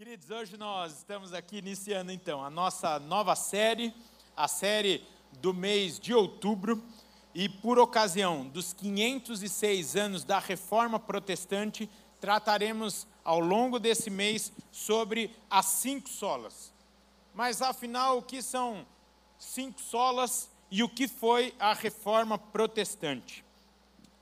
Queridos, hoje nós estamos aqui iniciando então a nossa nova série, a série do mês de outubro, e por ocasião dos 506 anos da Reforma Protestante, trataremos ao longo desse mês sobre as cinco solas. Mas afinal, o que são cinco solas e o que foi a Reforma Protestante?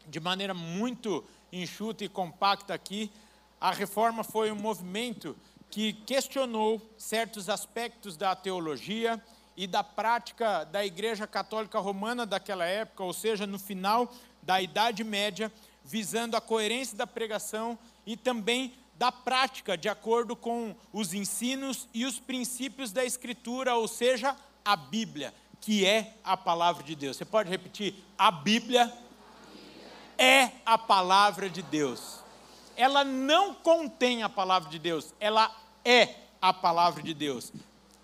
De maneira muito enxuta e compacta aqui, a reforma foi um movimento que questionou certos aspectos da teologia e da prática da Igreja Católica Romana daquela época, ou seja, no final da Idade Média, visando a coerência da pregação e também da prática de acordo com os ensinos e os princípios da Escritura, ou seja, a Bíblia, que é a palavra de Deus. Você pode repetir? A Bíblia, a Bíblia. é a palavra de Deus ela não contém a palavra de Deus, ela é a palavra de Deus.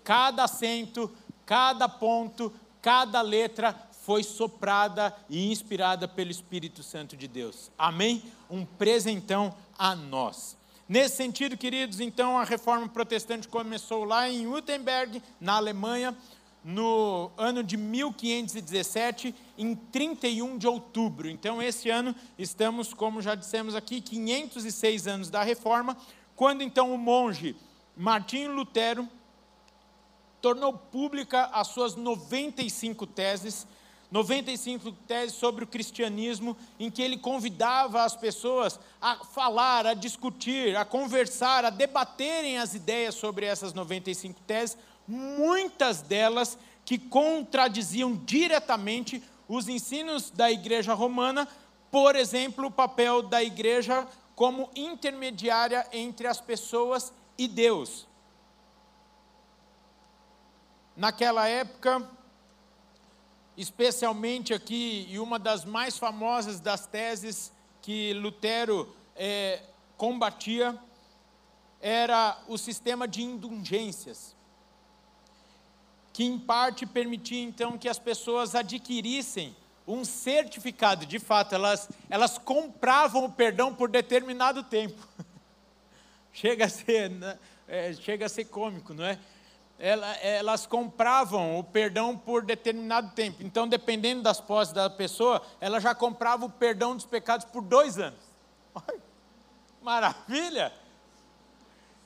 Cada acento, cada ponto, cada letra foi soprada e inspirada pelo Espírito Santo de Deus. Amém? Um presentão a nós. Nesse sentido, queridos, então a reforma protestante começou lá em Wittenberg, na Alemanha, no ano de 1517, em 31 de outubro. Então, esse ano, estamos, como já dissemos aqui, 506 anos da reforma, quando então o monge Martinho Lutero tornou pública as suas 95 teses, 95 teses sobre o cristianismo, em que ele convidava as pessoas a falar, a discutir, a conversar, a debaterem as ideias sobre essas 95 teses, muitas delas que contradiziam diretamente os ensinos da igreja romana, por exemplo, o papel da igreja como intermediária entre as pessoas e Deus. Naquela época, especialmente aqui, e uma das mais famosas das teses que Lutero é, combatia, era o sistema de indulgências que em parte permitia então que as pessoas adquirissem um certificado, de fato, elas, elas compravam o perdão por determinado tempo. chega, a ser, né, é, chega a ser cômico, não é? Elas compravam o perdão por determinado tempo. Então, dependendo das posses da pessoa, ela já comprava o perdão dos pecados por dois anos. Maravilha!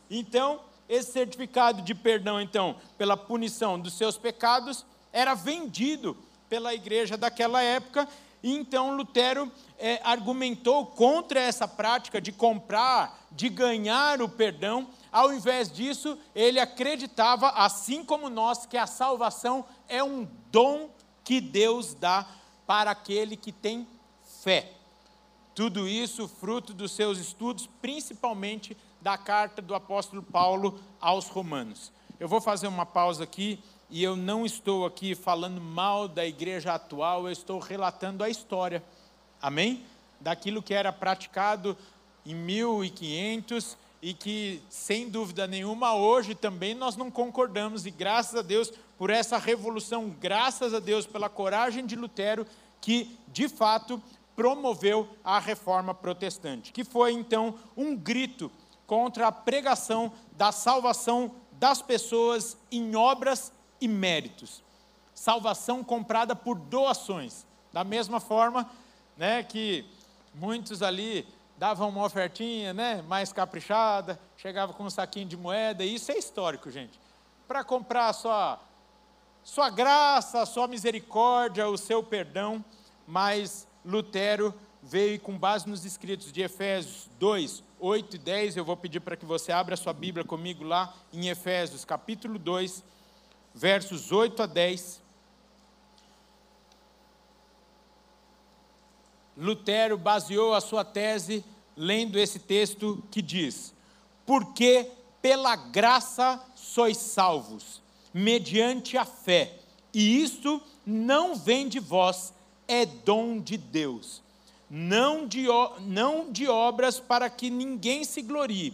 Então, esse certificado de perdão, então, pela punição dos seus pecados, era vendido pela igreja daquela época, e então Lutero é, argumentou contra essa prática de comprar, de ganhar o perdão. Ao invés disso, ele acreditava, assim como nós, que a salvação é um dom que Deus dá para aquele que tem fé. Tudo isso fruto dos seus estudos, principalmente da carta do apóstolo Paulo aos Romanos. Eu vou fazer uma pausa aqui e eu não estou aqui falando mal da igreja atual, eu estou relatando a história. Amém? Daquilo que era praticado em 1500 e que, sem dúvida nenhuma, hoje também nós não concordamos, e graças a Deus por essa revolução, graças a Deus pela coragem de Lutero, que de fato promoveu a reforma protestante, que foi então um grito contra a pregação da salvação das pessoas em obras e méritos. Salvação comprada por doações. Da mesma forma né, que muitos ali davam uma ofertinha né, mais caprichada, chegava com um saquinho de moeda, e isso é histórico, gente. Para comprar a sua, sua graça, a sua misericórdia, o seu perdão, mas Lutero veio com base nos escritos de Efésios 2, 8 e 10, eu vou pedir para que você abra sua Bíblia comigo lá em Efésios, capítulo 2, versos 8 a 10. Lutero baseou a sua tese lendo esse texto que diz: Porque pela graça sois salvos, mediante a fé, e isso não vem de vós, é dom de Deus não de, não de obras para que ninguém se glorie,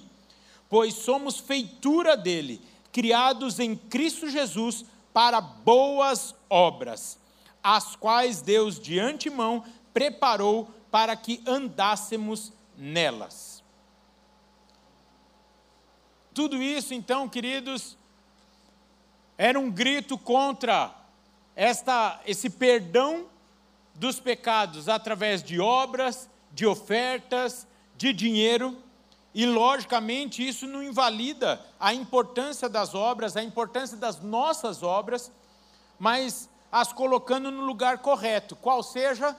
pois somos feitura dele, criados em Cristo Jesus para boas obras, as quais Deus de antemão preparou para que andássemos nelas. Tudo isso, então, queridos, era um grito contra esta, esse perdão dos pecados através de obras, de ofertas, de dinheiro. E, logicamente, isso não invalida a importância das obras, a importância das nossas obras, mas as colocando no lugar correto, qual seja,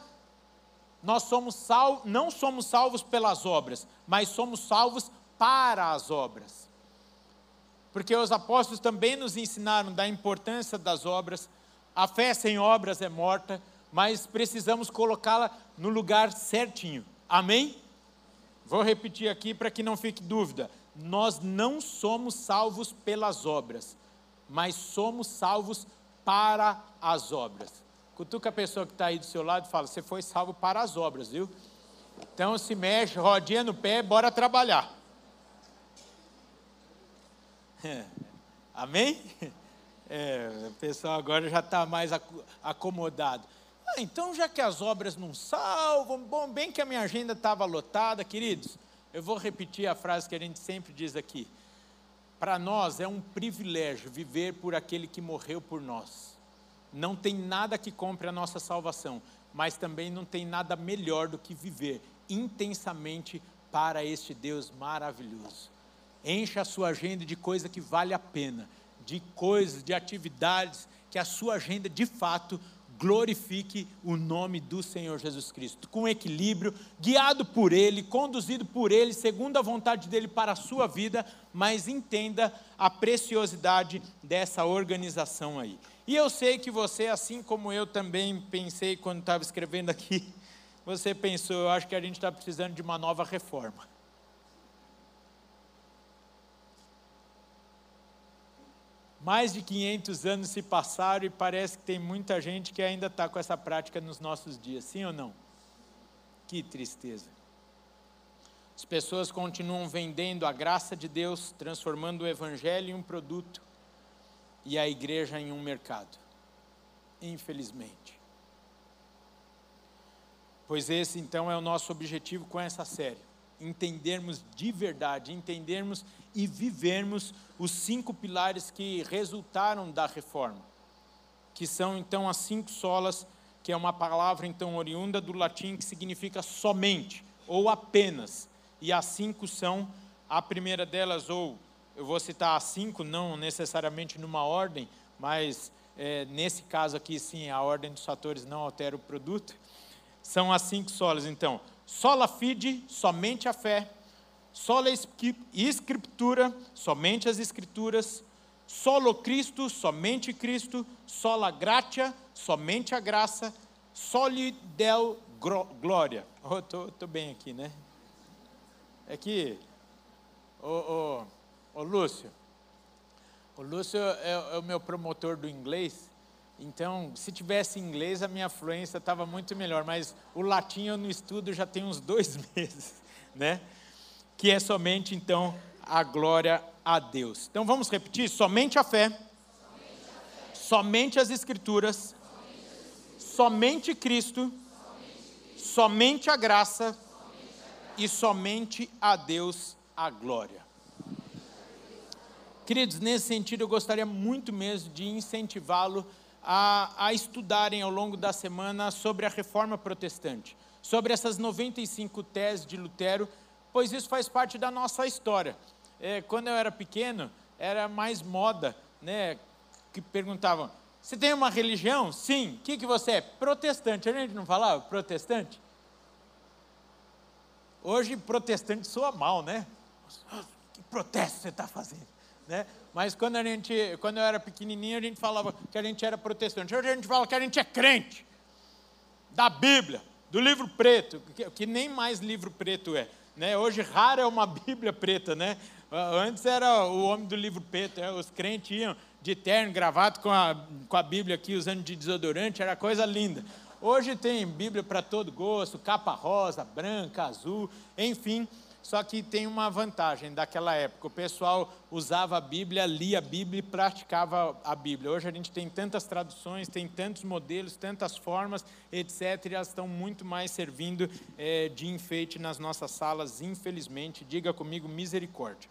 nós somos não somos salvos pelas obras, mas somos salvos para as obras. Porque os apóstolos também nos ensinaram da importância das obras. A fé sem obras é morta, mas precisamos colocá-la no lugar certinho. Amém? Vou repetir aqui para que não fique dúvida. Nós não somos salvos pelas obras, mas somos salvos para as obras. Cutuca a pessoa que está aí do seu lado e fala: Você foi salvo para as obras, viu? Então se mexe, rodinha no pé, bora trabalhar. Amém? É, o pessoal agora já está mais acomodado. Ah, então, já que as obras não salvam, bom, bem que a minha agenda estava lotada, queridos, eu vou repetir a frase que a gente sempre diz aqui. Para nós é um privilégio viver por aquele que morreu por nós. Não tem nada que compre a nossa salvação, mas também não tem nada melhor do que viver intensamente para este Deus maravilhoso. Encha a sua agenda de coisa que vale a pena, de coisas, de atividades que a sua agenda de fato glorifique o nome do Senhor Jesus Cristo, com equilíbrio, guiado por Ele, conduzido por Ele, segundo a vontade dEle para a sua vida, mas entenda a preciosidade dessa organização aí. E eu sei que você, assim como eu também pensei quando estava escrevendo aqui, você pensou, eu acho que a gente está precisando de uma nova reforma. Mais de 500 anos se passaram e parece que tem muita gente que ainda está com essa prática nos nossos dias, sim ou não? Que tristeza. As pessoas continuam vendendo a graça de Deus, transformando o Evangelho em um produto e a igreja em um mercado. Infelizmente. Pois esse então é o nosso objetivo com essa série entendermos de verdade, entendermos e vivermos os cinco pilares que resultaram da reforma, que são então as cinco solas, que é uma palavra então oriunda do latim que significa somente ou apenas. E as cinco são a primeira delas ou eu vou citar as cinco, não necessariamente numa ordem, mas é, nesse caso aqui sim a ordem dos fatores não altera o produto. São as cinco solas então sola fide, somente a fé, sola escritura, somente as escrituras, solo Cristo, somente Cristo, sola gratia, somente a graça, soli del glória. Oh, bem aqui, né? É que, o, o, o Lúcio, o Lúcio é, é o meu promotor do inglês, então, se tivesse inglês, a minha fluência estava muito melhor, mas o latim eu não estudo já tem uns dois meses, né? Que é somente, então, a glória a Deus. Então, vamos repetir: somente a fé, somente, a fé, somente as Escrituras, somente, somente Cristo, somente, somente a graça, e somente a Deus a glória. Queridos, nesse sentido, eu gostaria muito mesmo de incentivá-lo a, a estudarem ao longo da semana sobre a reforma protestante, sobre essas 95 teses de Lutero, pois isso faz parte da nossa história. É, quando eu era pequeno, era mais moda, né? Que perguntavam: você tem uma religião? Sim. O que, que você é? Protestante. A gente não falava protestante? Hoje, protestante soa mal, né? Que protesto você está fazendo? Né? Mas quando, a gente, quando eu era pequenininho, a gente falava que a gente era protestante. Hoje a gente fala que a gente é crente da Bíblia, do livro preto, que, que nem mais livro preto é. Né? Hoje raro é uma Bíblia preta, né? Antes era o homem do livro preto, né? os crentes iam de terno, gravado com a, com a Bíblia aqui, usando de desodorante, era coisa linda. Hoje tem Bíblia para todo gosto, capa rosa, branca, azul, enfim. Só que tem uma vantagem daquela época: o pessoal usava a Bíblia, lia a Bíblia e praticava a Bíblia. Hoje a gente tem tantas traduções, tem tantos modelos, tantas formas, etc. E elas estão muito mais servindo é, de enfeite nas nossas salas, infelizmente. Diga comigo, misericórdia.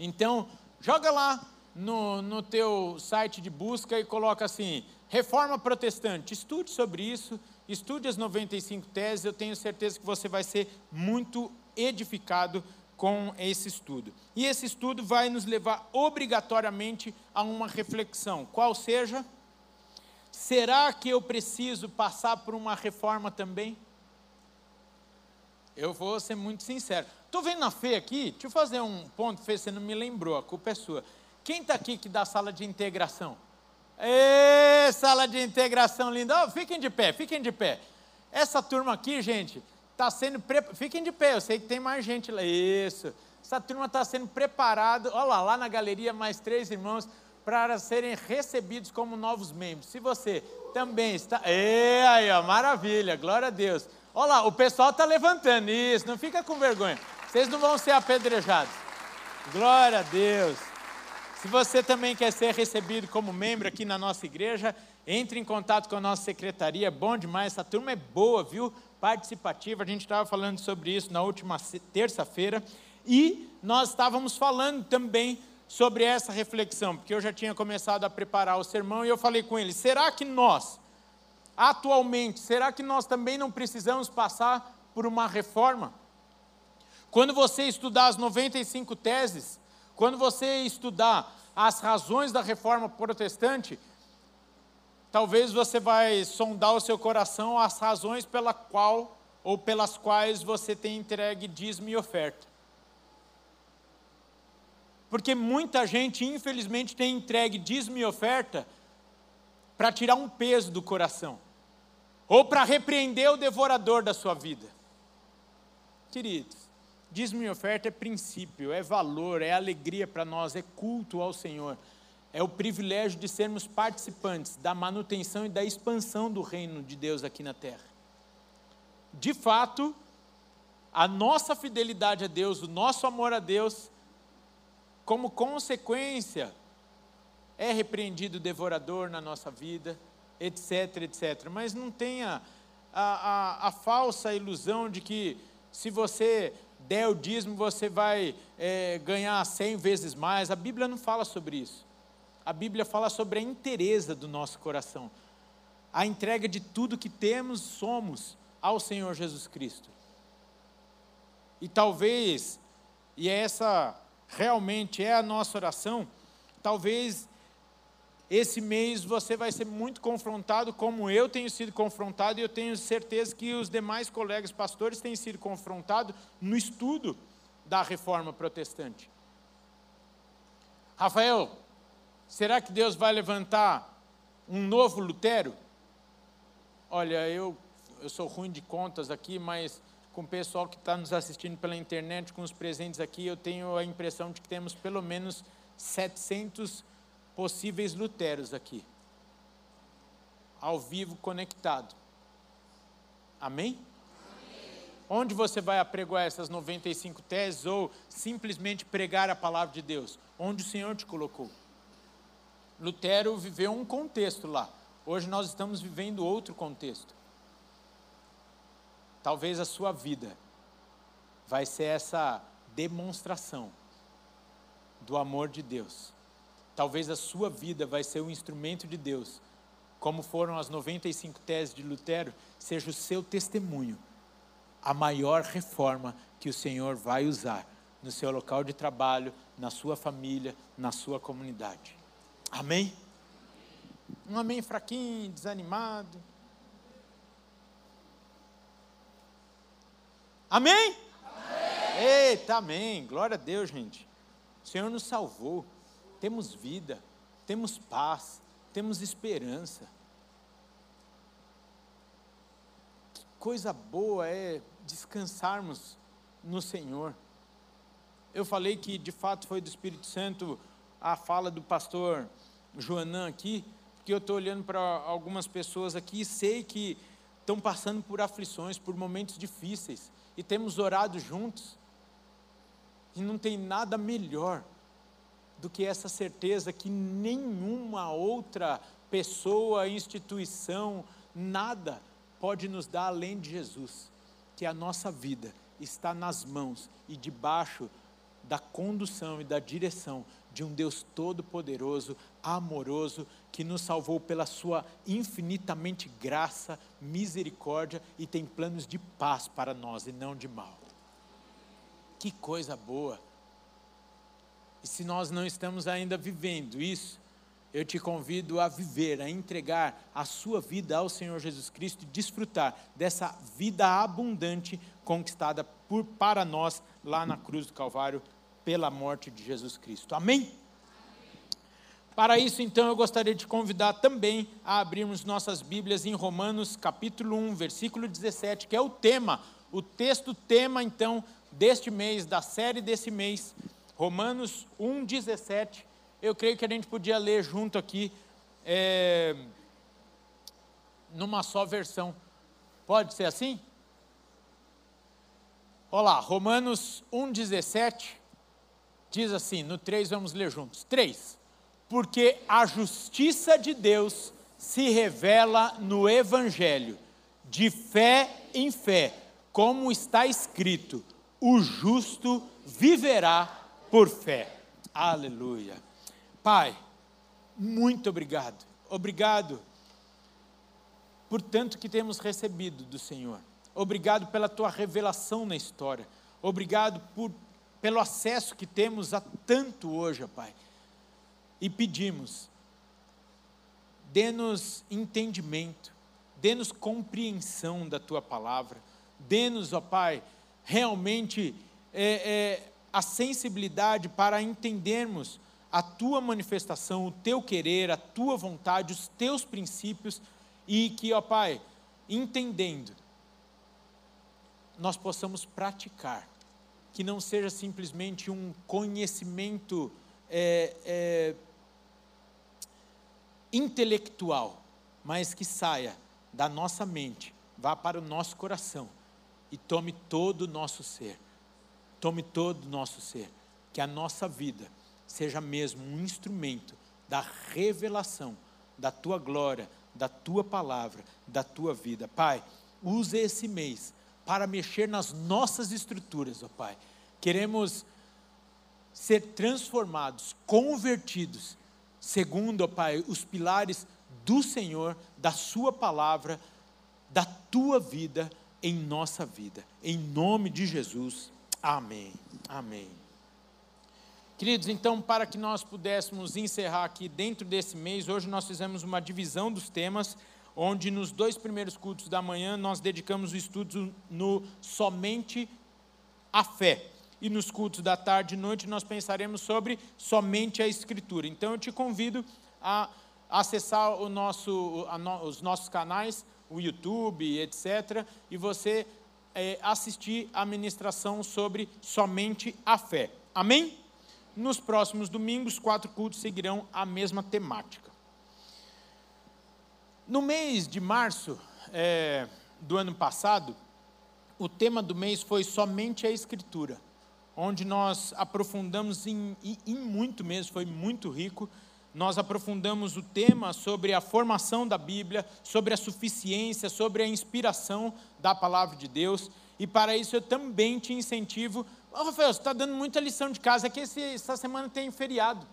Então, joga lá no, no teu site de busca e coloca assim, Reforma Protestante. Estude sobre isso, estude as 95 teses, eu tenho certeza que você vai ser muito edificado com esse estudo. E esse estudo vai nos levar obrigatoriamente a uma reflexão, qual seja, será que eu preciso passar por uma reforma também? Eu vou ser muito sincero. Estou vendo na Fê aqui, deixa eu fazer um ponto, Fê, você não me lembrou, a culpa é sua. Quem está aqui que dá sala de integração? Ê, sala de integração linda. Oh, fiquem de pé, fiquem de pé. Essa turma aqui, gente, está sendo. Pre... Fiquem de pé, eu sei que tem mais gente lá. Isso. Essa turma está sendo preparada. Olha lá, lá na galeria, mais três irmãos para serem recebidos como novos membros. Se você também está. Ê, aí, ó, maravilha, glória a Deus. Olha lá, o pessoal está levantando isso, não fica com vergonha. Vocês não vão ser apedrejados. Glória a Deus. Se você também quer ser recebido como membro aqui na nossa igreja, entre em contato com a nossa secretaria, é bom demais, essa turma é boa, viu? Participativa, a gente estava falando sobre isso na última terça-feira, e nós estávamos falando também sobre essa reflexão, porque eu já tinha começado a preparar o sermão e eu falei com ele: será que nós, atualmente, será que nós também não precisamos passar por uma reforma? Quando você estudar as 95 teses, quando você estudar as razões da reforma protestante, talvez você vai sondar o seu coração as razões pela qual ou pelas quais você tem entregue dízimo e oferta. Porque muita gente, infelizmente, tem entregue dízimo e oferta para tirar um peso do coração, ou para repreender o devorador da sua vida. Queridos, dízimo e oferta é princípio, é valor, é alegria para nós, é culto ao Senhor. É o privilégio de sermos participantes da manutenção e da expansão do reino de Deus aqui na terra. De fato, a nossa fidelidade a Deus, o nosso amor a Deus, como consequência, é repreendido o devorador na nossa vida, etc, etc. Mas não tenha a, a, a falsa ilusão de que se você der o dízimo você vai é, ganhar cem vezes mais. A Bíblia não fala sobre isso. A Bíblia fala sobre a inteireza do nosso coração, a entrega de tudo que temos, somos ao Senhor Jesus Cristo. E talvez, e essa realmente é a nossa oração, talvez esse mês você vai ser muito confrontado, como eu tenho sido confrontado, e eu tenho certeza que os demais colegas pastores têm sido confrontados no estudo da reforma protestante. Rafael, será que Deus vai levantar um novo Lutero? Olha, eu, eu sou ruim de contas aqui, mas com o pessoal que está nos assistindo pela internet, com os presentes aqui, eu tenho a impressão de que temos pelo menos 700 possíveis luteros aqui, ao vivo conectado. Amém? Amém? Onde você vai apregoar essas 95 teses ou simplesmente pregar a palavra de Deus? Onde o Senhor te colocou. Lutero viveu um contexto lá. Hoje nós estamos vivendo outro contexto. Talvez a sua vida vai ser essa demonstração do amor de Deus. Talvez a sua vida vai ser um instrumento de Deus, como foram as 95 teses de Lutero, seja o seu testemunho, a maior reforma que o Senhor vai usar no seu local de trabalho, na sua família, na sua comunidade. Amém? Um amém fraquinho, desanimado. Amém? amém? Eita, amém. Glória a Deus, gente. O Senhor nos salvou. Temos vida, temos paz, temos esperança. Que coisa boa é descansarmos no Senhor. Eu falei que de fato foi do Espírito Santo a fala do pastor Joanã aqui, porque eu estou olhando para algumas pessoas aqui e sei que estão passando por aflições, por momentos difíceis e temos orado juntos. E não tem nada melhor do que essa certeza que nenhuma outra pessoa, instituição, nada pode nos dar além de Jesus, que a nossa vida está nas mãos e debaixo da condução e da direção de um Deus todo-poderoso, amoroso, que nos salvou pela sua infinitamente graça, misericórdia e tem planos de paz para nós e não de mal. Que coisa boa! E se nós não estamos ainda vivendo isso, eu te convido a viver, a entregar a sua vida ao Senhor Jesus Cristo e desfrutar dessa vida abundante conquistada por, para nós lá na cruz do Calvário pela morte de Jesus Cristo. Amém? Para isso, então, eu gostaria de convidar também a abrirmos nossas Bíblias em Romanos, capítulo 1, versículo 17, que é o tema, o texto tema, então, deste mês, da série desse mês, Romanos 1, 17 eu creio que a gente podia ler junto aqui, é, numa só versão. Pode ser assim? Olá, Romanos 1,17 diz assim: no 3 vamos ler juntos. 3. Porque a justiça de Deus se revela no Evangelho, de fé em fé, como está escrito: o justo viverá por fé. Aleluia. Pai, muito obrigado. Obrigado por tanto que temos recebido do Senhor. Obrigado pela tua revelação na história. Obrigado por, pelo acesso que temos a tanto hoje, Pai. E pedimos, dê-nos entendimento, dê-nos compreensão da tua palavra, dê-nos, ó Pai, realmente é, é, a sensibilidade para entendermos a tua manifestação, o teu querer, a tua vontade, os teus princípios e que, ó Pai, entendendo, nós possamos praticar, que não seja simplesmente um conhecimento é, é, intelectual, mas que saia da nossa mente, vá para o nosso coração e tome todo o nosso ser, tome todo o nosso ser, que a nossa vida seja mesmo um instrumento da revelação da tua glória, da tua palavra, da tua vida. Pai, use esse mês para mexer nas nossas estruturas, ó Pai. Queremos ser transformados, convertidos, segundo, ó Pai, os pilares do Senhor, da Sua palavra, da tua vida em nossa vida. Em nome de Jesus. Amém. Amém. Queridos, então, para que nós pudéssemos encerrar aqui dentro desse mês, hoje nós fizemos uma divisão dos temas, onde nos dois primeiros cultos da manhã nós dedicamos o estudo no somente a fé. E nos cultos da tarde e noite nós pensaremos sobre somente a Escritura. Então eu te convido a acessar o nosso, no, os nossos canais, o YouTube, etc., e você é, assistir a ministração sobre somente a fé. Amém? Nos próximos domingos, quatro cultos seguirão a mesma temática. No mês de março é, do ano passado, o tema do mês foi somente a Escritura, onde nós aprofundamos em, em muito mesmo, foi muito rico. Nós aprofundamos o tema sobre a formação da Bíblia, sobre a suficiência, sobre a inspiração da palavra de Deus. E para isso eu também te incentivo Ô, Rafael, você está dando muita lição de casa, é que esse, essa semana tem feriado.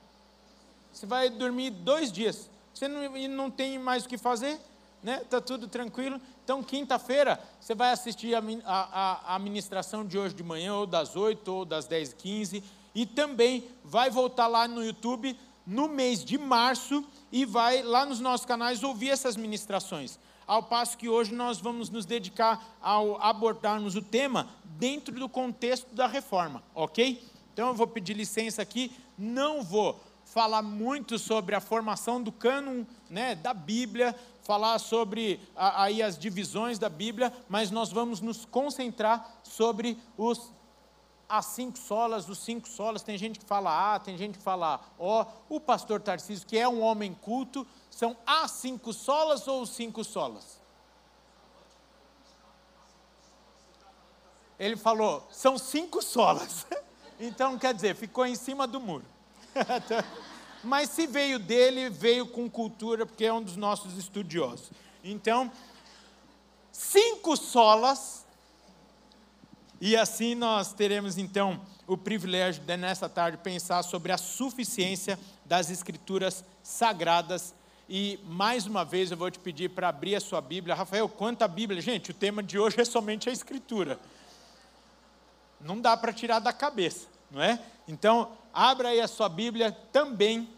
Você vai dormir dois dias. Você não, não tem mais o que fazer, né? Está tudo tranquilo. Então, quinta-feira, você vai assistir a, a, a administração de hoje de manhã, ou das 8 ou das 10 e 15. E também vai voltar lá no YouTube no mês de março e vai lá nos nossos canais ouvir essas ministrações ao passo que hoje nós vamos nos dedicar ao abordarmos o tema dentro do contexto da reforma, ok? Então eu vou pedir licença aqui, não vou falar muito sobre a formação do cânon né, da Bíblia, falar sobre a, aí as divisões da Bíblia, mas nós vamos nos concentrar sobre os as cinco solas, os cinco solas, tem gente que fala A, tem gente que fala O. O pastor Tarcísio, que é um homem culto, são as cinco solas ou os cinco solas? Ele falou, são cinco solas. Então, quer dizer, ficou em cima do muro. Mas se veio dele, veio com cultura, porque é um dos nossos estudiosos. Então, cinco solas, e assim nós teremos então o privilégio de, nessa tarde, pensar sobre a suficiência das Escrituras sagradas. E, mais uma vez, eu vou te pedir para abrir a sua Bíblia. Rafael, quanta Bíblia? Gente, o tema de hoje é somente a Escritura. Não dá para tirar da cabeça, não é? Então, abra aí a sua Bíblia também.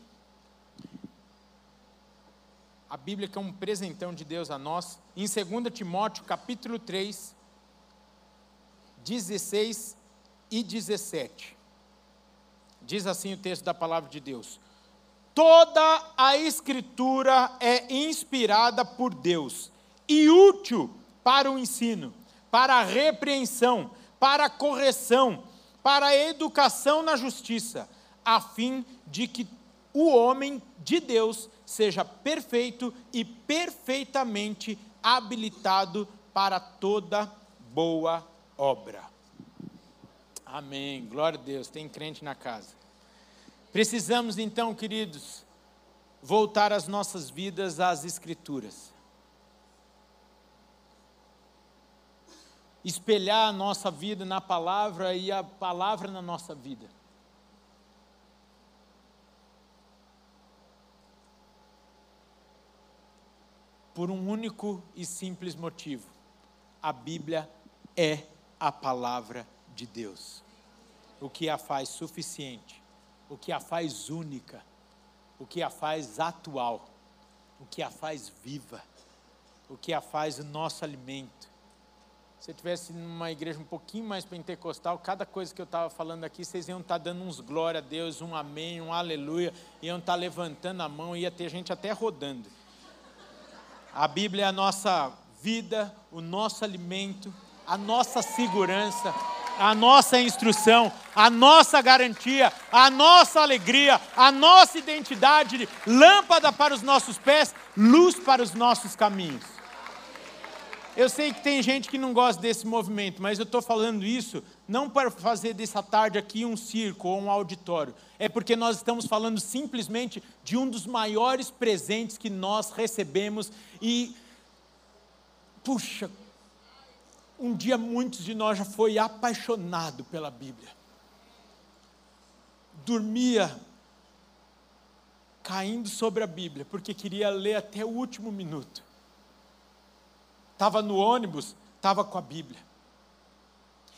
A Bíblia que é um presentão de Deus a nós. Em 2 Timóteo, capítulo 3, 16 e 17. Diz assim o texto da palavra de Deus: Toda a Escritura é inspirada por Deus e útil para o ensino, para a repreensão, para a correção, para a educação na justiça, a fim de que o homem de Deus seja perfeito e perfeitamente habilitado para toda boa obra. Amém. Glória a Deus. Tem crente na casa. Precisamos então, queridos, voltar as nossas vidas às Escrituras. Espelhar a nossa vida na palavra e a palavra na nossa vida. Por um único e simples motivo: a Bíblia é a palavra de Deus. O que a faz suficiente, o que a faz única, o que a faz atual, o que a faz viva, o que a faz o nosso alimento. Se eu tivesse numa igreja um pouquinho mais pentecostal, cada coisa que eu estava falando aqui, vocês iam estar tá dando uns glória a Deus, um amém, um aleluia, iam estar tá levantando a mão, ia ter gente até rodando. A Bíblia é a nossa vida, o nosso alimento, a nossa segurança, a nossa instrução, a nossa garantia, a nossa alegria, a nossa identidade, lâmpada para os nossos pés, luz para os nossos caminhos. Eu sei que tem gente que não gosta desse movimento, mas eu estou falando isso não para fazer dessa tarde aqui um circo ou um auditório. É porque nós estamos falando simplesmente de um dos maiores presentes que nós recebemos e, puxa, um dia muitos de nós já foi apaixonado pela Bíblia. Dormia caindo sobre a Bíblia, porque queria ler até o último minuto. Estava no ônibus, estava com a Bíblia.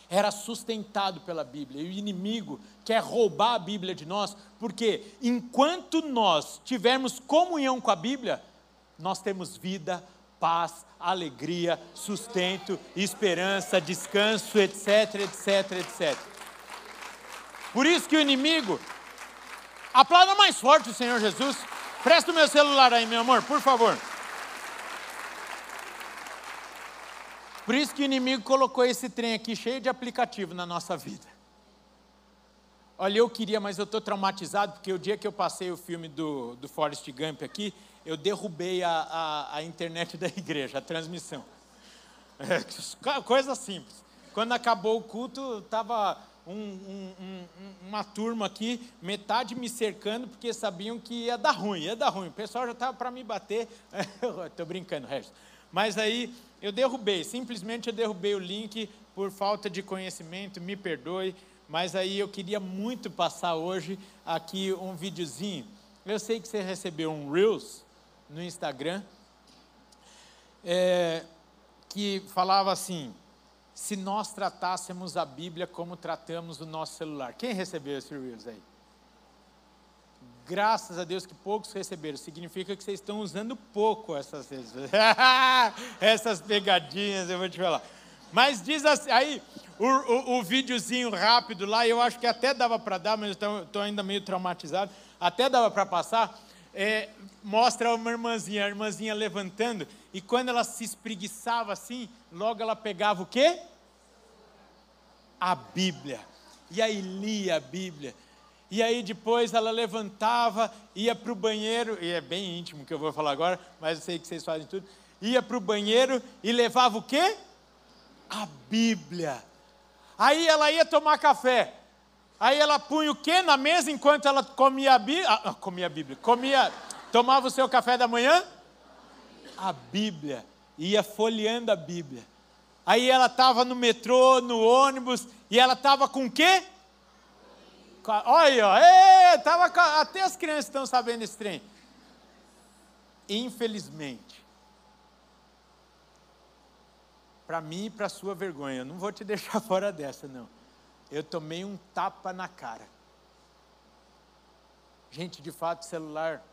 Era sustentado pela Bíblia. E o inimigo quer roubar a Bíblia de nós, porque enquanto nós tivermos comunhão com a Bíblia, nós temos vida, paz, alegria, sustento, esperança, descanso, etc, etc, etc. Por isso que o inimigo, aplauda mais forte o Senhor Jesus. Presta o meu celular aí, meu amor, por favor. Por isso que o inimigo colocou esse trem aqui cheio de aplicativo na nossa vida. Olha, eu queria, mas eu estou traumatizado, porque o dia que eu passei o filme do, do Forrest Gump aqui, eu derrubei a, a, a internet da igreja, a transmissão. É, coisa simples. Quando acabou o culto, estava um, um, um, uma turma aqui, metade me cercando, porque sabiam que ia dar ruim, ia dar ruim. O pessoal já estava para me bater. Estou brincando, Regis. Mas aí eu derrubei, simplesmente eu derrubei o link por falta de conhecimento, me perdoe. Mas aí eu queria muito passar hoje aqui um videozinho. Eu sei que você recebeu um Reels, no Instagram, é, que falava assim: se nós tratássemos a Bíblia como tratamos o nosso celular. Quem recebeu esse Reels aí? Graças a Deus que poucos receberam. Significa que vocês estão usando pouco essas, essas pegadinhas, eu vou te falar. Mas diz assim, aí o, o, o videozinho rápido lá, eu acho que até dava para dar, mas estou ainda meio traumatizado. Até dava para passar é, mostra uma irmãzinha, a irmãzinha levantando, e quando ela se espreguiçava assim, logo ela pegava o quê? A Bíblia. E aí lia a Bíblia. E aí depois ela levantava, ia para o banheiro, e é bem íntimo que eu vou falar agora, mas eu sei que vocês fazem tudo. Ia para o banheiro e levava o quê? A Bíblia. Aí ela ia tomar café. Aí ela punha o que na mesa enquanto ela comia a Bíblia? Ah, comia a Bíblia. Comia, tomava o seu café da manhã? A Bíblia. Ia folheando a Bíblia. Aí ela estava no metrô, no ônibus, e ela estava com o quê? Olha, ó, tava, até as crianças estão sabendo esse trem. Infelizmente, para mim e para sua vergonha, não vou te deixar fora dessa, não. Eu tomei um tapa na cara. Gente, de fato, celular,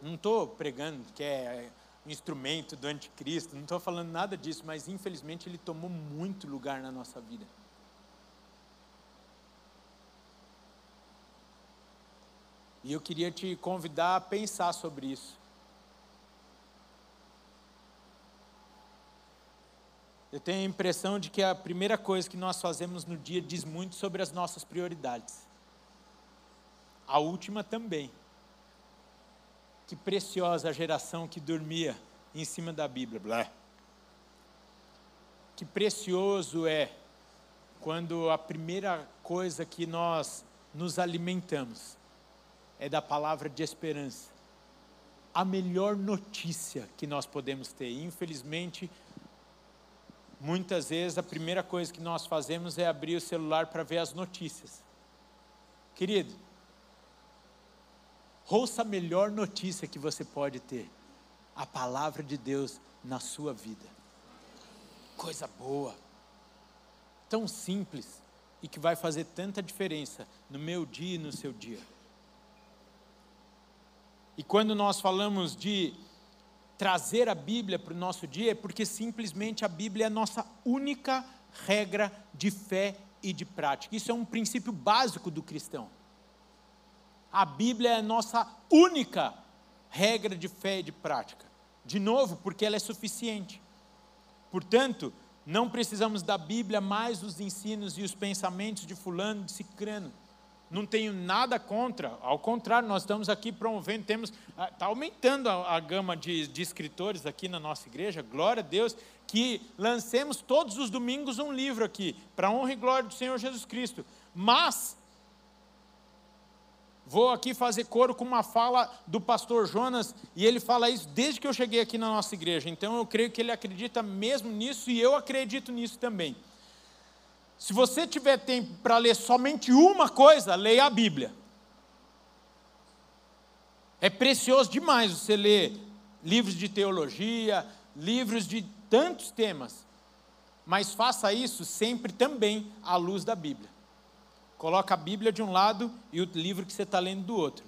não estou pregando que é um instrumento do anticristo, não estou falando nada disso, mas infelizmente ele tomou muito lugar na nossa vida. E eu queria te convidar a pensar sobre isso. Eu tenho a impressão de que a primeira coisa que nós fazemos no dia diz muito sobre as nossas prioridades. A última também. Que preciosa a geração que dormia em cima da Bíblia. Blá. Que precioso é quando a primeira coisa que nós nos alimentamos é da palavra de esperança. A melhor notícia que nós podemos ter. Infelizmente, muitas vezes a primeira coisa que nós fazemos é abrir o celular para ver as notícias. Querido, ouça a melhor notícia que você pode ter: a palavra de Deus na sua vida. Coisa boa, tão simples e que vai fazer tanta diferença no meu dia e no seu dia. E quando nós falamos de trazer a Bíblia para o nosso dia, é porque simplesmente a Bíblia é a nossa única regra de fé e de prática. Isso é um princípio básico do cristão. A Bíblia é a nossa única regra de fé e de prática. De novo, porque ela é suficiente. Portanto, não precisamos da Bíblia mais os ensinos e os pensamentos de fulano, de cicrano não tenho nada contra, ao contrário, nós estamos aqui promovendo, temos, está ah, aumentando a, a gama de, de, escritores aqui na nossa igreja, glória a Deus, que lancemos todos os domingos um livro aqui, para honra e glória do Senhor Jesus Cristo. Mas, vou aqui fazer coro com uma fala do pastor Jonas, e ele fala isso desde que eu cheguei aqui na nossa igreja, então eu creio que ele acredita mesmo nisso, e eu acredito nisso também. Se você tiver tempo para ler somente uma coisa, leia a Bíblia. É precioso demais você ler livros de teologia, livros de tantos temas. Mas faça isso sempre também à luz da Bíblia. Coloca a Bíblia de um lado e o livro que você está lendo do outro.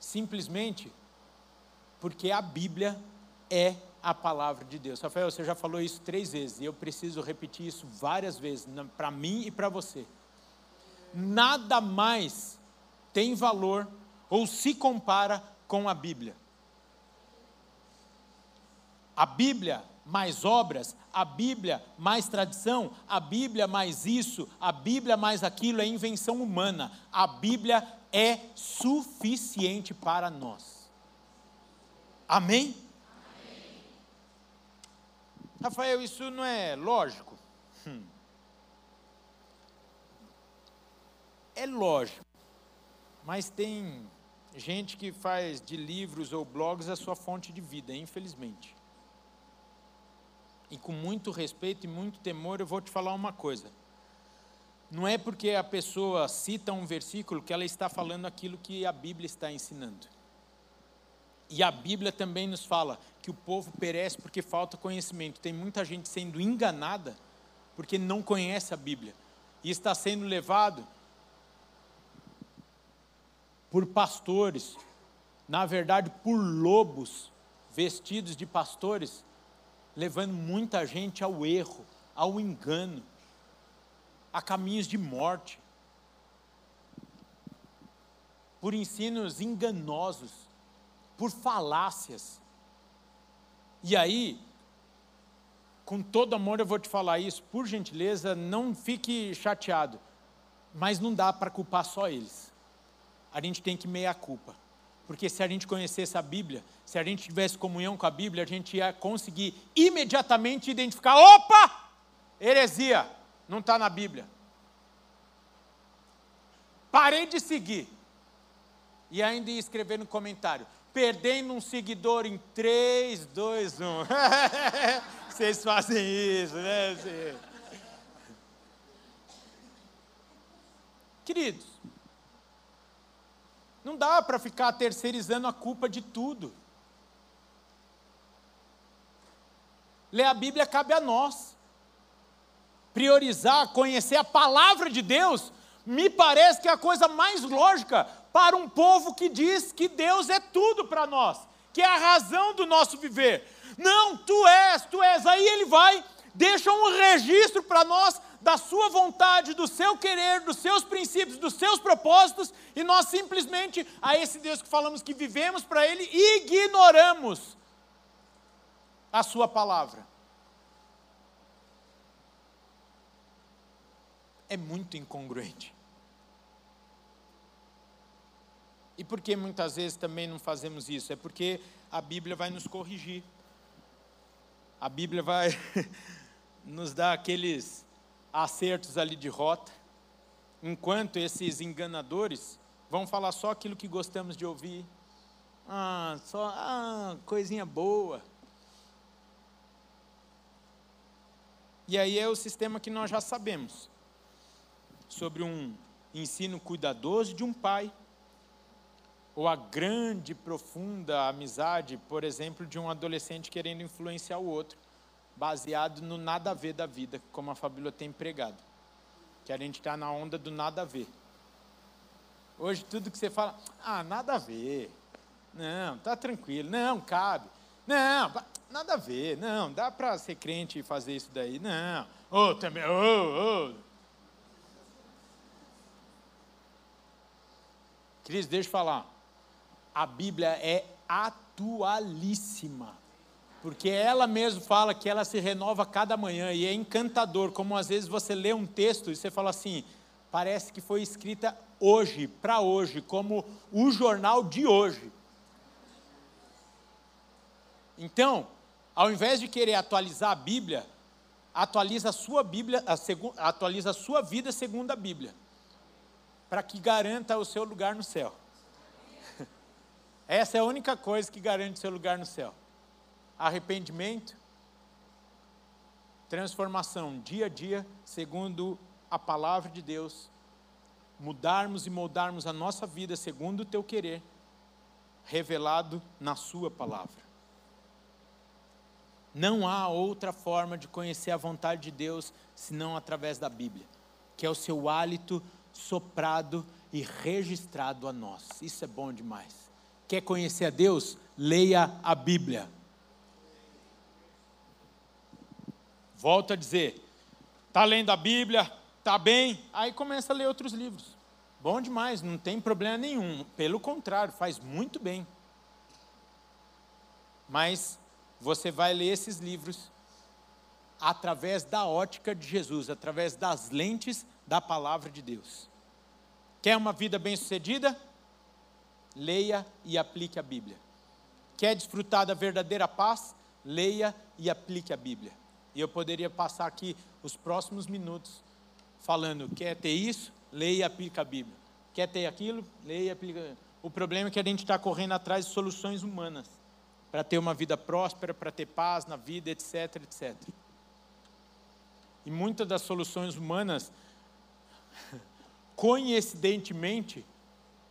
Simplesmente porque a Bíblia é a palavra de Deus. Rafael, você já falou isso três vezes e eu preciso repetir isso várias vezes, para mim e para você. Nada mais tem valor ou se compara com a Bíblia. A Bíblia mais obras, a Bíblia mais tradição, a Bíblia mais isso, a Bíblia mais aquilo é invenção humana. A Bíblia é suficiente para nós. Amém? Rafael, isso não é lógico? Hum. É lógico, mas tem gente que faz de livros ou blogs a sua fonte de vida, infelizmente. E com muito respeito e muito temor, eu vou te falar uma coisa. Não é porque a pessoa cita um versículo que ela está falando aquilo que a Bíblia está ensinando. E a Bíblia também nos fala que o povo perece porque falta conhecimento. Tem muita gente sendo enganada porque não conhece a Bíblia e está sendo levado por pastores, na verdade por lobos vestidos de pastores, levando muita gente ao erro, ao engano, a caminhos de morte, por ensinos enganosos por falácias. E aí, com todo amor eu vou te falar isso, por gentileza, não fique chateado, mas não dá para culpar só eles. A gente tem que meia culpa. Porque se a gente conhecesse a Bíblia, se a gente tivesse comunhão com a Bíblia, a gente ia conseguir imediatamente identificar: opa, heresia, não está na Bíblia. Parei de seguir. E ainda ia escrever no comentário: perdendo um seguidor em 3, 2, 1. Vocês fazem isso, né? Queridos, não dá para ficar terceirizando a culpa de tudo. Ler a Bíblia cabe a nós. Priorizar, conhecer a palavra de Deus, me parece que é a coisa mais lógica para um povo que diz que Deus é tudo para nós, que é a razão do nosso viver. Não, tu és, tu és. Aí ele vai, deixa um registro para nós da sua vontade, do seu querer, dos seus princípios, dos seus propósitos, e nós simplesmente, a esse Deus que falamos que vivemos para Ele, ignoramos a Sua palavra. É muito incongruente. E por que muitas vezes também não fazemos isso? É porque a Bíblia vai nos corrigir. A Bíblia vai nos dar aqueles acertos ali de rota, enquanto esses enganadores vão falar só aquilo que gostamos de ouvir. Ah, só ah, coisinha boa. E aí é o sistema que nós já sabemos sobre um ensino cuidadoso de um pai, ou a grande, profunda amizade, por exemplo, de um adolescente querendo influenciar o outro baseado no nada a ver da vida, como a Fabíola tem pregado. Que a gente está na onda do nada a ver. Hoje tudo que você fala, ah, nada a ver. Não, tá tranquilo. Não, cabe. Não, nada a ver. Não, dá para ser crente e fazer isso daí. Não. Oh, também. Oh, oh. Cris, deixa eu falar. A Bíblia é atualíssima porque ela mesma fala que ela se renova cada manhã e é encantador, como às vezes você lê um texto e você fala assim, parece que foi escrita hoje, para hoje, como o jornal de hoje. Então, ao invés de querer atualizar a Bíblia, atualiza a sua Bíblia, a atualiza a sua vida segundo a Bíblia, para que garanta o seu lugar no céu. Essa é a única coisa que garante seu lugar no céu arrependimento, transformação dia a dia, segundo a palavra de Deus, mudarmos e moldarmos a nossa vida segundo o teu querer, revelado na Sua palavra. Não há outra forma de conhecer a vontade de Deus senão através da Bíblia, que é o seu hálito soprado e registrado a nós. Isso é bom demais. Quer conhecer a Deus? Leia a Bíblia. Volto a dizer, está lendo a Bíblia, está bem, aí começa a ler outros livros. Bom demais, não tem problema nenhum. Pelo contrário, faz muito bem. Mas você vai ler esses livros através da ótica de Jesus, através das lentes da palavra de Deus. Quer uma vida bem-sucedida? Leia e aplique a Bíblia. Quer desfrutar da verdadeira paz? Leia e aplique a Bíblia. E eu poderia passar aqui os próximos minutos falando: quer ter isso? Leia e aplica a Bíblia. Quer ter aquilo? Leia e aplica. O problema é que a gente está correndo atrás de soluções humanas para ter uma vida próspera, para ter paz na vida, etc, etc. E muitas das soluções humanas, coincidentemente,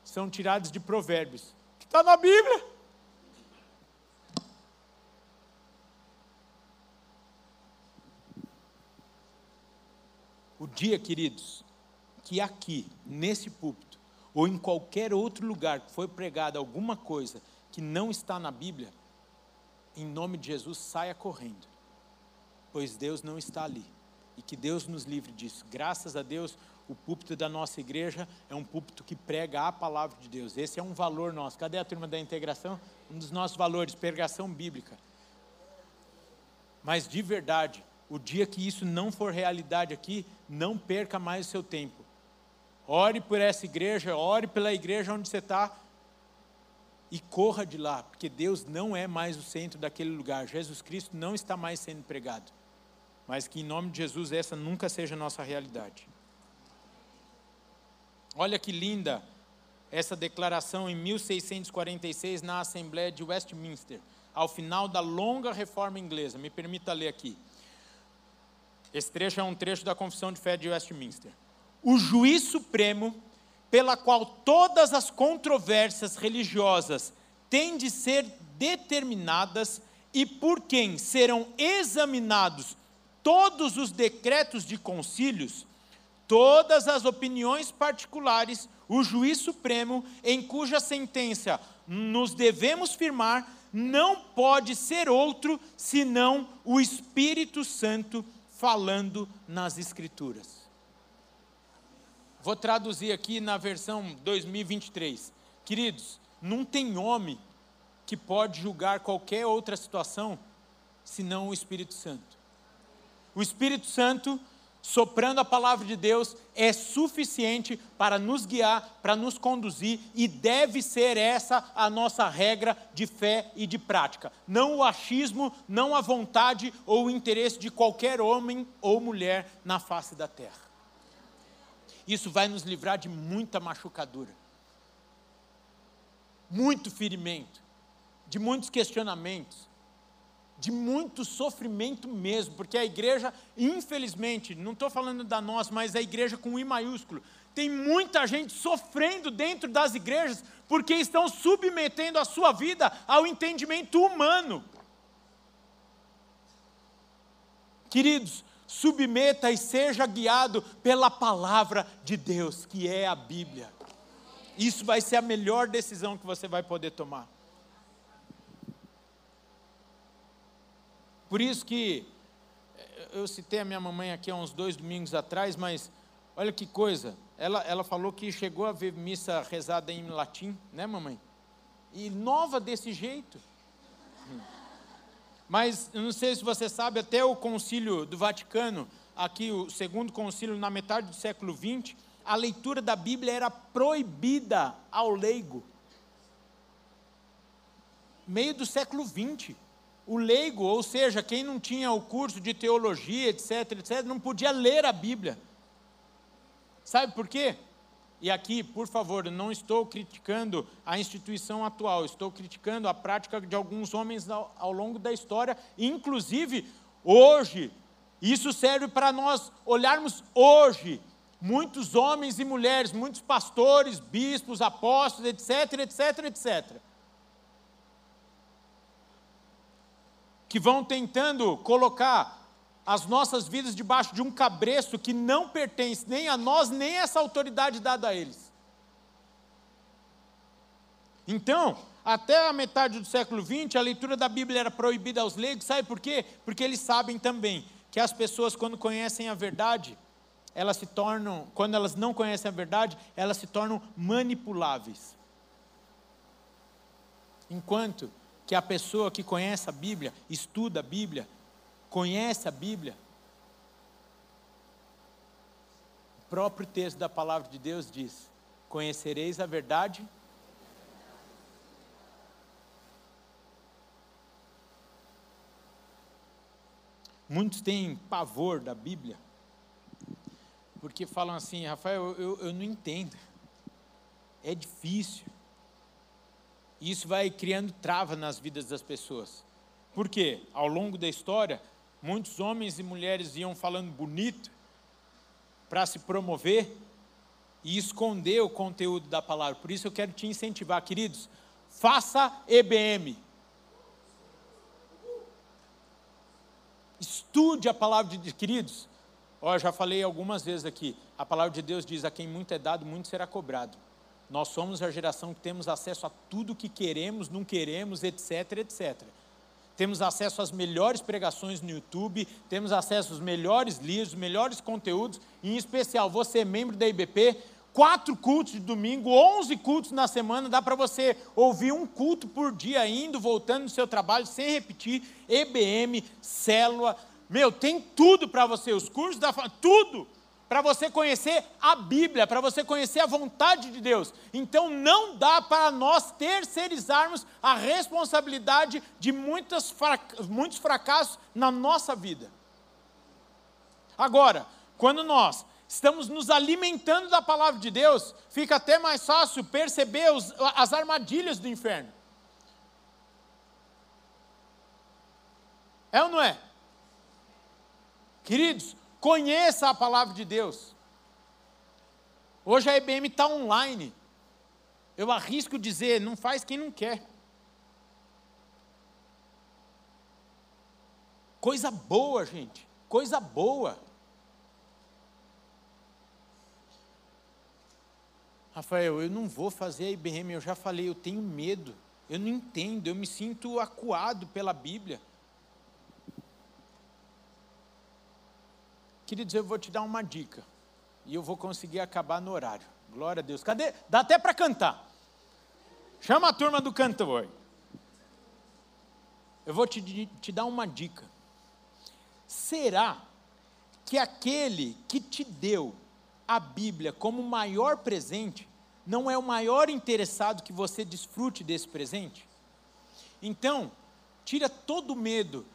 são tiradas de provérbios, que está na Bíblia. O dia, queridos, que aqui, nesse púlpito, ou em qualquer outro lugar que foi pregada alguma coisa que não está na Bíblia, em nome de Jesus, saia correndo, pois Deus não está ali. E que Deus nos livre disso. Graças a Deus, o púlpito da nossa igreja é um púlpito que prega a palavra de Deus. Esse é um valor nosso. Cadê a turma da integração? Um dos nossos valores, pregação bíblica. Mas de verdade, o dia que isso não for realidade aqui, não perca mais o seu tempo. Ore por essa igreja, ore pela igreja onde você está e corra de lá, porque Deus não é mais o centro daquele lugar. Jesus Cristo não está mais sendo pregado. Mas que em nome de Jesus essa nunca seja a nossa realidade. Olha que linda essa declaração em 1646 na Assembleia de Westminster, ao final da longa reforma inglesa. Me permita ler aqui. Esse trecho é um trecho da Confissão de Fé de Westminster. o juiz supremo, pela qual todas as controvérsias religiosas têm de ser determinadas e por quem serão examinados todos os decretos de concílios, todas as opiniões particulares, o juiz supremo, em cuja sentença nos devemos firmar, não pode ser outro senão o Espírito Santo falando nas Escrituras. Vou traduzir aqui na versão 2023. Queridos, não tem homem que pode julgar qualquer outra situação senão o Espírito Santo. O Espírito Santo, soprando a palavra de Deus, é suficiente para nos guiar, para nos conduzir, e deve ser essa a nossa regra de fé e de prática. Não o achismo, não a vontade ou o interesse de qualquer homem ou mulher na face da terra. Isso vai nos livrar de muita machucadura, muito ferimento, de muitos questionamentos de muito sofrimento mesmo, porque a igreja, infelizmente, não estou falando da nossa, mas a igreja com I maiúsculo, tem muita gente sofrendo dentro das igrejas porque estão submetendo a sua vida ao entendimento humano. Queridos, submeta e seja guiado pela palavra de Deus, que é a Bíblia. Isso vai ser a melhor decisão que você vai poder tomar. Por isso que eh, eu citei a minha mamãe aqui há uns dois domingos atrás, mas olha que coisa, ela, ela falou que chegou a ver missa rezada em latim, né, mamãe? E nova desse jeito. Mas eu não sei se você sabe, até o concílio do Vaticano, aqui o segundo concílio na metade do século XX, a leitura da Bíblia era proibida ao leigo. Meio do século XX o leigo, ou seja, quem não tinha o curso de teologia, etc, etc, não podia ler a Bíblia. Sabe por quê? E aqui, por favor, não estou criticando a instituição atual, estou criticando a prática de alguns homens ao, ao longo da história, inclusive hoje. Isso serve para nós olharmos hoje muitos homens e mulheres, muitos pastores, bispos, apóstolos, etc, etc, etc que vão tentando colocar as nossas vidas debaixo de um cabresto que não pertence nem a nós, nem essa autoridade dada a eles. Então, até a metade do século XX, a leitura da Bíblia era proibida aos leigos, sabe por quê? Porque eles sabem também que as pessoas, quando conhecem a verdade, elas se tornam, quando elas não conhecem a verdade, elas se tornam manipuláveis. Enquanto que a pessoa que conhece a Bíblia, estuda a Bíblia, conhece a Bíblia, o próprio texto da palavra de Deus diz: Conhecereis a verdade. Muitos têm pavor da Bíblia, porque falam assim, Rafael, eu, eu, não entendo, é difícil. E isso vai criando trava nas vidas das pessoas. Por quê? Ao longo da história, muitos homens e mulheres iam falando bonito para se promover e esconder o conteúdo da palavra. Por isso eu quero te incentivar, queridos, faça EBM. Estude a palavra de Deus, queridos. Ó, já falei algumas vezes aqui. A palavra de Deus diz: a quem muito é dado, muito será cobrado. Nós somos a geração que temos acesso a tudo que queremos, não queremos, etc, etc. Temos acesso às melhores pregações no YouTube, temos acesso aos melhores livros, melhores conteúdos, e em especial você membro da IBP, quatro cultos de domingo, onze cultos na semana, dá para você ouvir um culto por dia indo, voltando no seu trabalho, sem repetir, EBM, célula, meu, tem tudo para você, os cursos da tudo para você conhecer a Bíblia, para você conhecer a vontade de Deus. Então não dá para nós terceirizarmos a responsabilidade de muitas, muitos fracassos na nossa vida. Agora, quando nós estamos nos alimentando da palavra de Deus, fica até mais fácil perceber os, as armadilhas do inferno. É ou não é? Queridos, Conheça a palavra de Deus. Hoje a IBM está online. Eu arrisco dizer, não faz quem não quer. Coisa boa, gente. Coisa boa. Rafael, eu não vou fazer a IBM, eu já falei, eu tenho medo. Eu não entendo, eu me sinto acuado pela Bíblia. Queridos, eu vou te dar uma dica. E eu vou conseguir acabar no horário. Glória a Deus. Cadê? Dá até para cantar. Chama a turma do cantor. Eu vou te, te dar uma dica. Será que aquele que te deu a Bíblia como maior presente não é o maior interessado que você desfrute desse presente? Então, tira todo o medo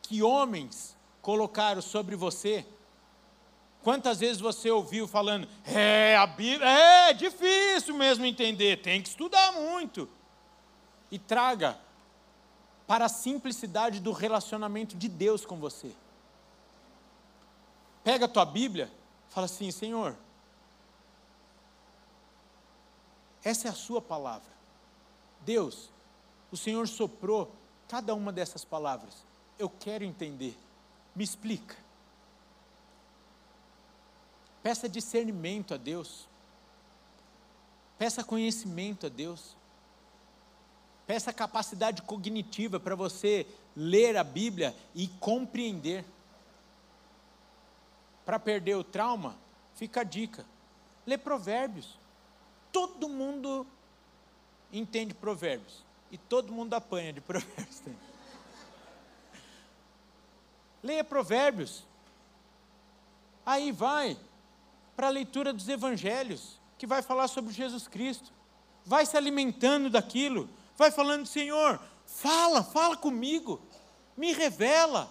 que homens colocaram sobre você Quantas vezes você ouviu falando, é, a Bíblia, é difícil mesmo entender, tem que estudar muito. E traga para a simplicidade do relacionamento de Deus com você. Pega a tua Bíblia, fala assim: Senhor, essa é a Sua palavra. Deus, o Senhor soprou cada uma dessas palavras. Eu quero entender. Me explica. Peça discernimento a Deus. Peça conhecimento a Deus. Peça capacidade cognitiva para você ler a Bíblia e compreender. Para perder o trauma, fica a dica: lê Provérbios. Todo mundo entende Provérbios. E todo mundo apanha de Provérbios. Leia Provérbios. Aí vai, para a leitura dos evangelhos, que vai falar sobre Jesus Cristo. Vai se alimentando daquilo, vai falando, Senhor, fala, fala comigo, me revela.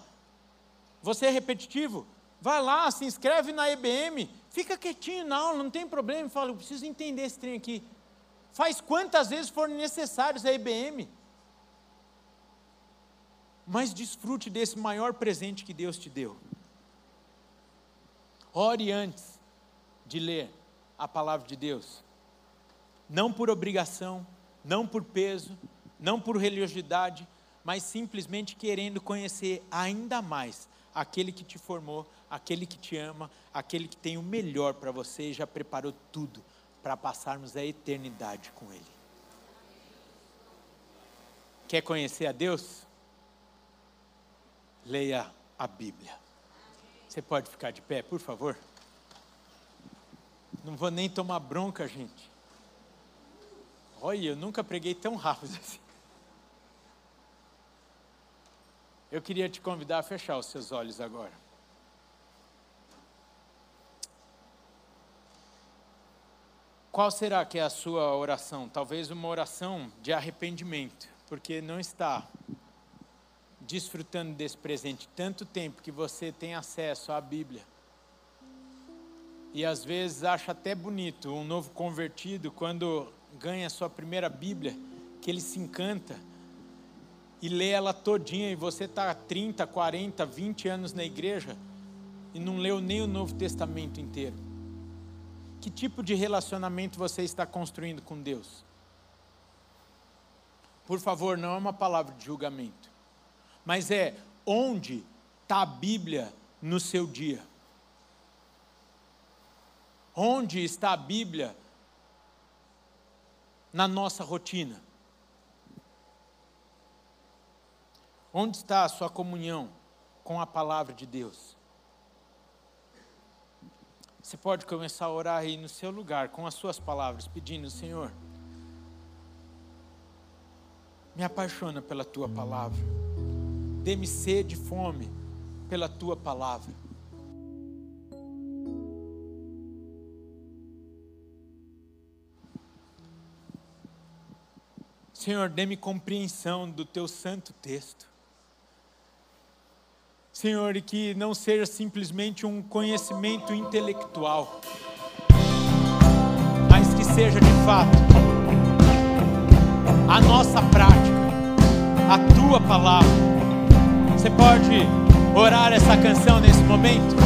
Você é repetitivo? Vai lá, se inscreve na EBM, fica quietinho na aula, não tem problema, fala, eu preciso entender esse trem aqui. Faz quantas vezes forem necessários a EBM. Mas desfrute desse maior presente que Deus te deu. Ore antes, de ler a palavra de Deus. Não por obrigação, não por peso, não por religiosidade, mas simplesmente querendo conhecer ainda mais aquele que te formou, aquele que te ama, aquele que tem o melhor para você e já preparou tudo para passarmos a eternidade com Ele. Quer conhecer a Deus? Leia a Bíblia. Você pode ficar de pé, por favor? Não vou nem tomar bronca, gente. Olha, eu nunca preguei tão rápido assim. Eu queria te convidar a fechar os seus olhos agora. Qual será que é a sua oração? Talvez uma oração de arrependimento, porque não está desfrutando desse presente tanto tempo que você tem acesso à Bíblia e às vezes acha até bonito um novo convertido quando ganha sua primeira Bíblia, que ele se encanta e lê ela todinha e você está 30, 40, 20 anos na igreja e não leu nem o Novo Testamento inteiro. Que tipo de relacionamento você está construindo com Deus? Por favor, não é uma palavra de julgamento, mas é onde está a Bíblia no seu dia. Onde está a Bíblia na nossa rotina? Onde está a sua comunhão com a palavra de Deus? Você pode começar a orar aí no seu lugar, com as suas palavras, pedindo: Senhor, me apaixona pela tua palavra, dê-me sede e fome pela tua palavra. Senhor, dê-me compreensão do teu santo texto. Senhor, e que não seja simplesmente um conhecimento intelectual, mas que seja de fato a nossa prática, a tua palavra. Você pode orar essa canção nesse momento?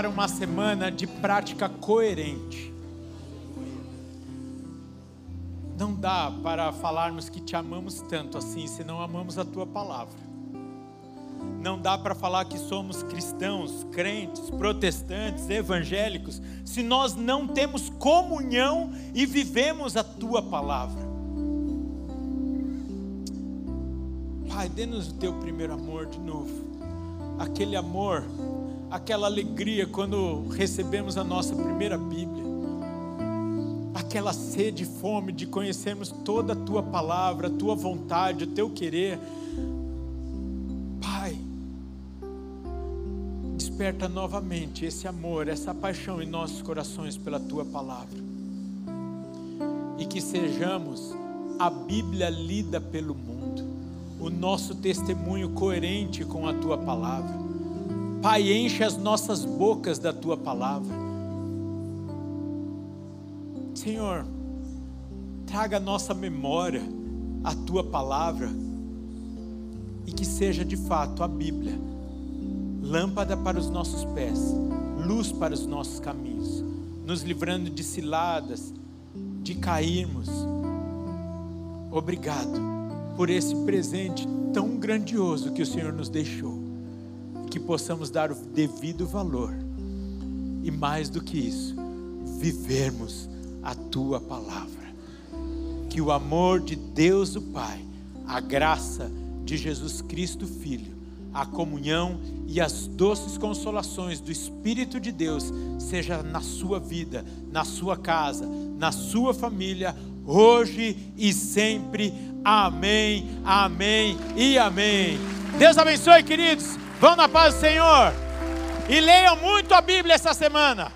Para uma semana de prática coerente. Não dá para falarmos que te amamos tanto assim se não amamos a tua palavra. Não dá para falar que somos cristãos, crentes, protestantes, evangélicos, se nós não temos comunhão e vivemos a tua palavra. Pai, dê-nos o teu primeiro amor de novo. Aquele amor aquela alegria quando recebemos a nossa primeira Bíblia, aquela sede e fome de conhecermos toda a tua palavra, a tua vontade, o teu querer. Pai, desperta novamente esse amor, essa paixão em nossos corações pela tua palavra, e que sejamos a Bíblia lida pelo mundo, o nosso testemunho coerente com a tua palavra Pai, enche as nossas bocas da tua palavra. Senhor, traga à nossa memória a tua palavra e que seja de fato a Bíblia, lâmpada para os nossos pés, luz para os nossos caminhos, nos livrando de ciladas, de cairmos. Obrigado por esse presente tão grandioso que o Senhor nos deixou que possamos dar o devido valor e mais do que isso, vivermos a tua palavra. Que o amor de Deus o Pai, a graça de Jesus Cristo Filho, a comunhão e as doces consolações do Espírito de Deus seja na sua vida, na sua casa, na sua família, hoje e sempre. Amém, amém e amém. Deus abençoe, queridos. Vão na paz do Senhor. E leiam muito a Bíblia essa semana.